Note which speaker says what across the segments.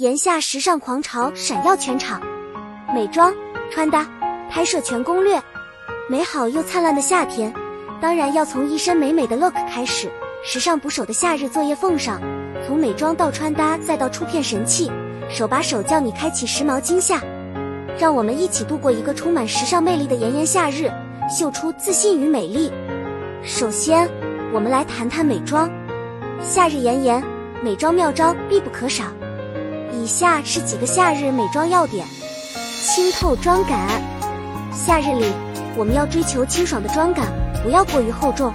Speaker 1: 炎夏时尚狂潮闪耀全场，美妆、穿搭、拍摄全攻略。美好又灿烂的夏天，当然要从一身美美的 look 开始。时尚捕手的夏日作业奉上，从美妆到穿搭，再到出片神器，手把手教你开启时髦今夏。让我们一起度过一个充满时尚魅力的炎炎夏日，秀出自信与美丽。首先，我们来谈谈美妆。夏日炎炎，美妆妙招必不可少。以下是几个夏日美妆要点：清透妆感。夏日里，我们要追求清爽的妆感，不要过于厚重。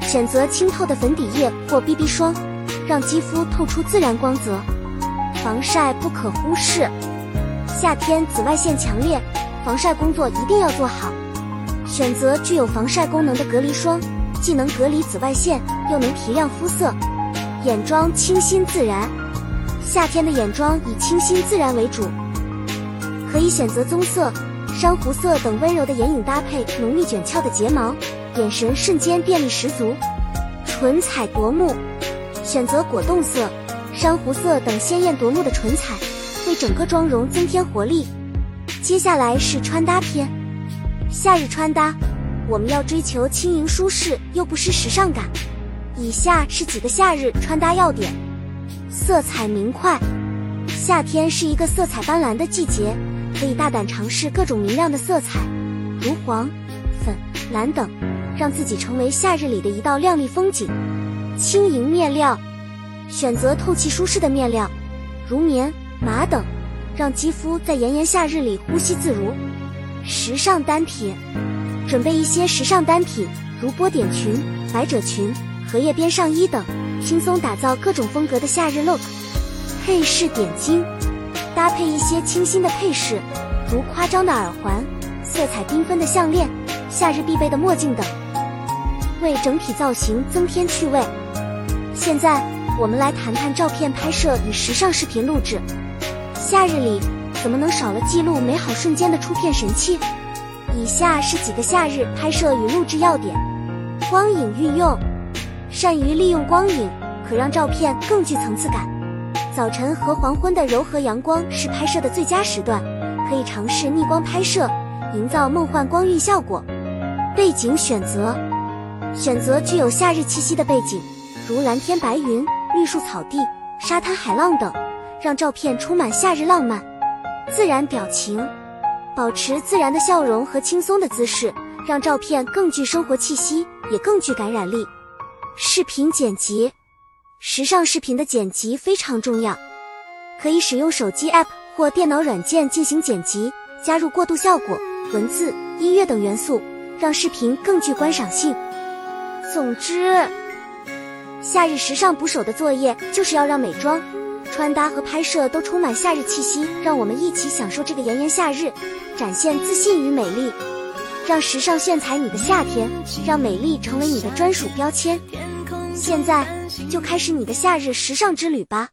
Speaker 1: 选择清透的粉底液或 BB 霜，让肌肤透出自然光泽。防晒不可忽视。夏天紫外线强烈，防晒工作一定要做好。选择具有防晒功能的隔离霜，既能隔离紫外线，又能提亮肤色。眼妆清新自然。夏天的眼妆以清新自然为主，可以选择棕色、珊瑚色等温柔的眼影搭配浓密卷翘的睫毛，眼神瞬间电力十足，唇彩夺目。选择果冻色、珊瑚色等鲜艳夺目的唇彩，为整个妆容增添活力。接下来是穿搭篇，夏日穿搭，我们要追求轻盈舒适又不失时尚感。以下是几个夏日穿搭要点。色彩明快，夏天是一个色彩斑斓的季节，可以大胆尝试各种明亮的色彩，如黄、粉、蓝等，让自己成为夏日里的一道亮丽风景。轻盈面料，选择透气舒适的面料，如棉、麻等，让肌肤在炎炎夏日里呼吸自如。时尚单品，准备一些时尚单品，如波点裙、百褶裙、荷叶边上衣等。轻松打造各种风格的夏日 look，配饰点睛，搭配一些清新的配饰，如夸张的耳环、色彩缤纷的项链、夏日必备的墨镜等，为整体造型增添趣味。现在我们来谈谈照片拍摄与时尚视频录制。夏日里怎么能少了记录美好瞬间的出片神器？以下是几个夏日拍摄与录制要点：光影运用。善于利用光影，可让照片更具层次感。早晨和黄昏的柔和阳光是拍摄的最佳时段，可以尝试逆光拍摄，营造梦幻光晕效果。背景选择，选择具有夏日气息的背景，如蓝天白云、绿树草地、沙滩海浪等，让照片充满夏日浪漫。自然表情，保持自然的笑容和轻松的姿势，让照片更具生活气息，也更具感染力。视频剪辑，时尚视频的剪辑非常重要，可以使用手机 App 或电脑软件进行剪辑，加入过渡效果、文字、音乐等元素，让视频更具观赏性。总之，夏日时尚捕手的作业就是要让美妆、穿搭和拍摄都充满夏日气息，让我们一起享受这个炎炎夏日，展现自信与美丽。让时尚炫彩你的夏天，让美丽成为你的专属标签。现在就开始你的夏日时尚之旅吧。